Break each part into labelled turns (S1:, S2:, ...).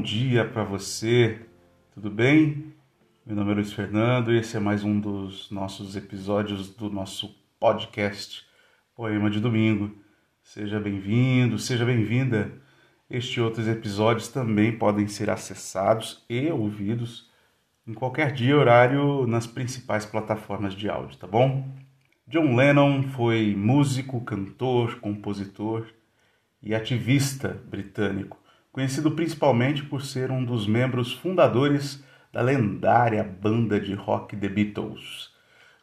S1: bom dia para você. Tudo bem? Meu nome é Luiz Fernando e esse é mais um dos nossos episódios do nosso podcast Poema de Domingo. Seja bem-vindo, seja bem-vinda. Este e outros episódios também podem ser acessados e ouvidos em qualquer dia e horário nas principais plataformas de áudio, tá bom? John Lennon foi músico, cantor, compositor e ativista britânico, conhecido principalmente por ser um dos membros fundadores da lendária banda de rock The Beatles.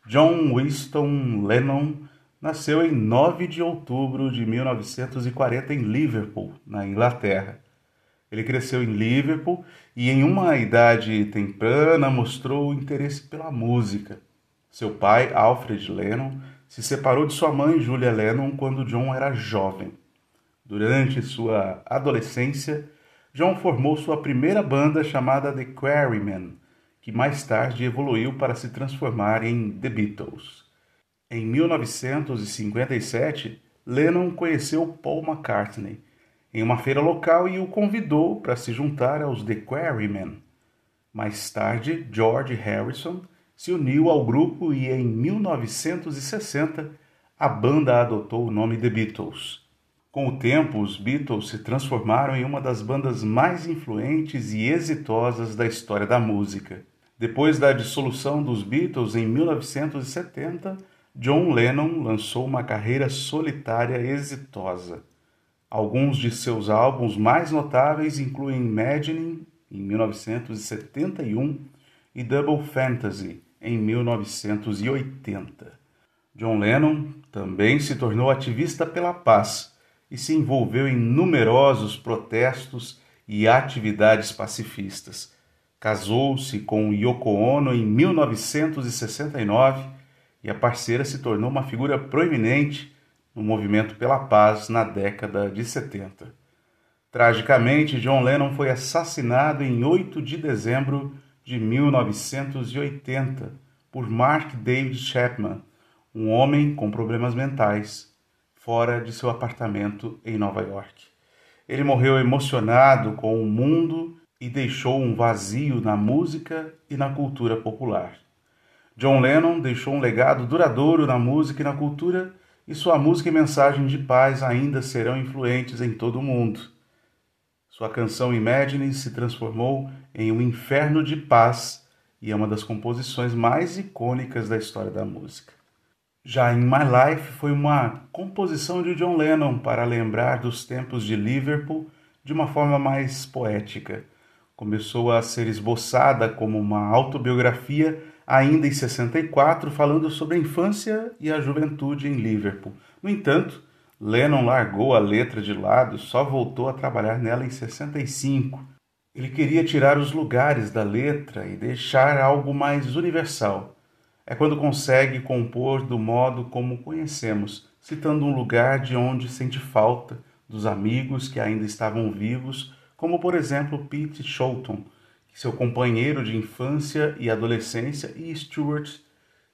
S1: John Winston Lennon nasceu em 9 de outubro de 1940 em Liverpool, na Inglaterra. Ele cresceu em Liverpool e, em uma idade temprana, mostrou interesse pela música. Seu pai, Alfred Lennon, se separou de sua mãe, Julia Lennon, quando John era jovem. Durante sua adolescência, John formou sua primeira banda chamada The Quarrymen, que mais tarde evoluiu para se transformar em The Beatles. Em 1957, Lennon conheceu Paul McCartney em uma feira local e o convidou para se juntar aos The Quarrymen. Mais tarde, George Harrison se uniu ao grupo e em 1960 a banda adotou o nome The Beatles. Com o tempo, os Beatles se transformaram em uma das bandas mais influentes e exitosas da história da música. Depois da dissolução dos Beatles em 1970, John Lennon lançou uma carreira solitária exitosa. Alguns de seus álbuns mais notáveis incluem Imagining, em 1971, e Double Fantasy, em 1980. John Lennon também se tornou ativista pela paz e se envolveu em numerosos protestos e atividades pacifistas. Casou-se com Yoko Ono em 1969 e a parceira se tornou uma figura proeminente no movimento pela paz na década de 70. Tragicamente, John Lennon foi assassinado em 8 de dezembro de 1980 por Mark David Chapman, um homem com problemas mentais, fora de seu apartamento em Nova York. Ele morreu emocionado com o mundo e deixou um vazio na música e na cultura popular. John Lennon deixou um legado duradouro na música e na cultura, e sua música e mensagem de paz ainda serão influentes em todo o mundo. Sua canção Imagine se transformou em um inferno de paz e é uma das composições mais icônicas da história da música. Já em My Life foi uma composição de John Lennon para lembrar dos tempos de Liverpool de uma forma mais poética. Começou a ser esboçada como uma autobiografia ainda em 64, falando sobre a infância e a juventude em Liverpool. No entanto, Lennon largou a letra de lado e só voltou a trabalhar nela em 65. Ele queria tirar os lugares da letra e deixar algo mais universal é quando consegue compor do modo como conhecemos, citando um lugar de onde sente falta dos amigos que ainda estavam vivos, como por exemplo Pete Shotton, seu companheiro de infância e adolescência, e Stuart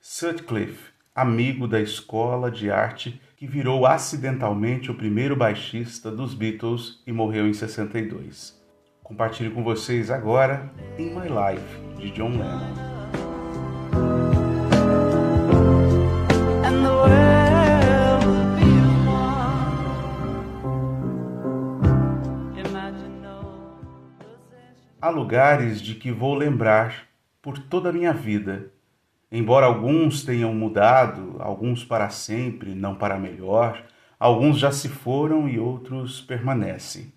S1: Sutcliffe, amigo da escola de arte que virou acidentalmente o primeiro baixista dos Beatles e morreu em 62. Compartilho com vocês agora In My Life, de John Lennon. Há lugares de que vou lembrar por toda a minha vida. Embora alguns tenham mudado, alguns para sempre, não para melhor, alguns já se foram e outros permanecem.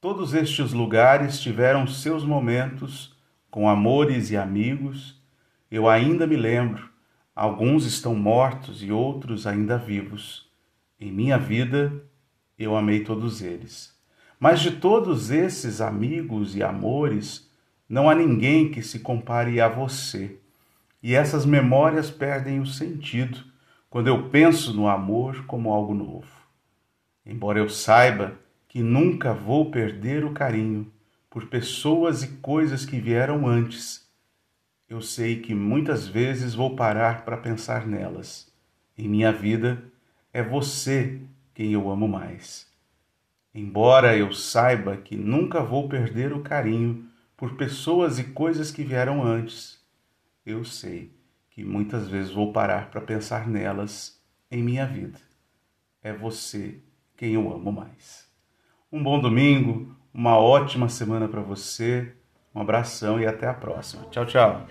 S1: Todos estes lugares tiveram seus momentos com amores e amigos. Eu ainda me lembro, alguns estão mortos e outros ainda vivos. Em minha vida, eu amei todos eles. Mas de todos esses amigos e amores, não há ninguém que se compare a você. e essas memórias perdem o sentido quando eu penso no amor como algo novo. Embora eu saiba que nunca vou perder o carinho por pessoas e coisas que vieram antes, eu sei que muitas vezes vou parar para pensar nelas. Em minha vida, é você quem eu amo mais. Embora eu saiba que nunca vou perder o carinho por pessoas e coisas que vieram antes, eu sei que muitas vezes vou parar para pensar nelas em minha vida. É você quem eu amo mais. Um bom domingo, uma ótima semana para você, um abração e até a próxima. Tchau, tchau.